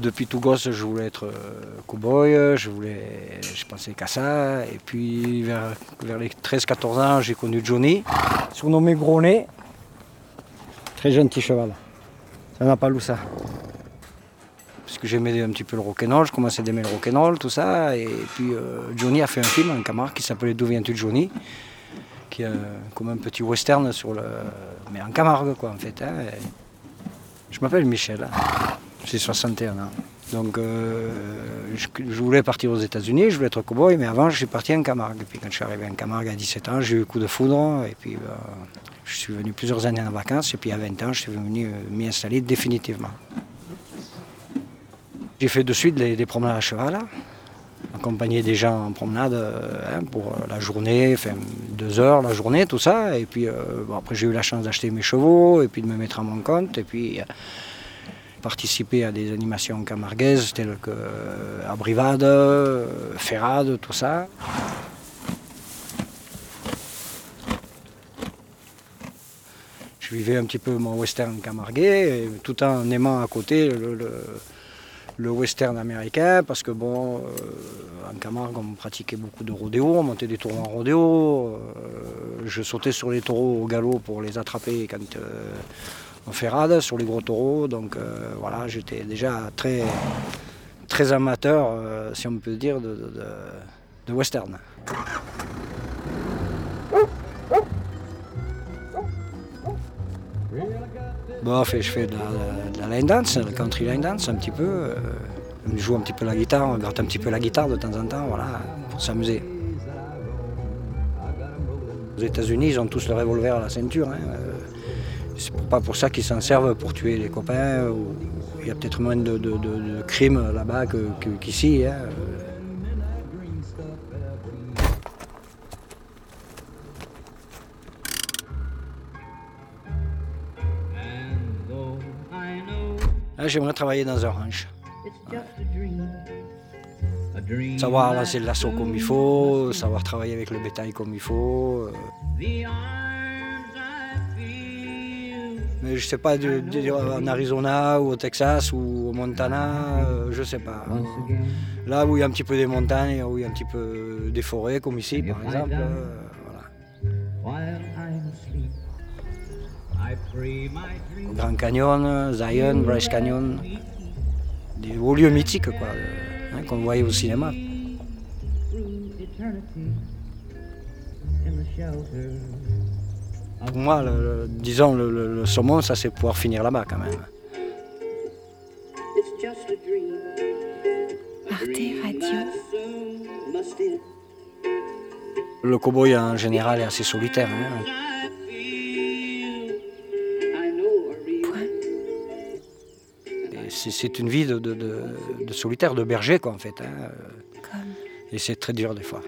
Depuis tout gosse, je voulais être cow-boy, je, voulais, je pensais qu'à ça. Et puis vers, les 13-14 ans, j'ai connu Johnny, surnommé Gros. Très gentil cheval. Ça n'a pas loup ça parce que j'aimais un petit peu le rock'n'roll, je commençais à aimer le rock'n'roll, tout ça. Et puis Johnny a fait un film, un camarade qui s'appelait D'où viens-tu Johnny? Qui est comme un petit western sur le. mais en Camargue quoi en fait. Hein. Je m'appelle Michel, hein. J'ai 61 ans. Donc je, voulais partir aux États-Unis, je voulais être cowboy, mais avant je suis parti en Camargue. Et puis quand je suis arrivé en Camargue à 17 ans, j'ai eu le coup de foudre. Et puis ben, je suis venu plusieurs années en vacances. Et puis à 20 ans, je suis venu m'y installer définitivement. J'ai fait de suite des, promenades à cheval, accompagner des gens en promenade hein, pour la journée, enfin deux heures la journée, tout ça. Et puis après j'ai eu la chance d'acheter mes chevaux et puis de me mettre à mon compte. Et puis participer à des animations camarguaises telles que Abrivade, Ferrade, tout ça. Je vivais un petit peu mon western camarguais, tout en aimant à côté le, western américain, parce que bon, euh, en Camargue, on pratiquait beaucoup de rodéo, on montait des taureaux en rodéo, euh, je sautais sur les taureaux au galop pour les attraper quand euh, ferrade, sur les gros taureaux, donc voilà, j'étais déjà très, très amateur, si on peut dire, de western. Bon, je fais de la, line dance, la country line dance un petit peu. Euh, on joue un petit peu la guitare, on gratte un petit peu la guitare de temps en temps, voilà, pour s'amuser. Aux États-Unis, ils ont tous le revolver à la ceinture. Hein. C'est pas pour ça qu'ils s'en servent pour tuer les copains. il y a peut-être moins de, crimes là-bas qu'ici. Hein. J'aimerais travailler dans un ranch. Savoir lancer lasso comme il faut, savoir travailler avec le bétail comme il faut. Euh. Mais je sais pas, en Arizona ou au Texas ou au Montana, euh, je sais pas. Là où il y a un petit peu des montagnes, où il y a un petit peu des forêts, comme ici par exemple. Euh, Grand Canyon, Zion, Bryce Canyon, des hauts lieux mythiques quoi, hein, qu'on voyait au cinéma. Pour moi, disons, le, saumon, ça c'est pouvoir finir là-bas quand même. Le cowboy en général est assez solitaire. Hein. c'est une vie de, solitaire, de berger, quoi, en fait. Hein. Et c'est très dur des fois.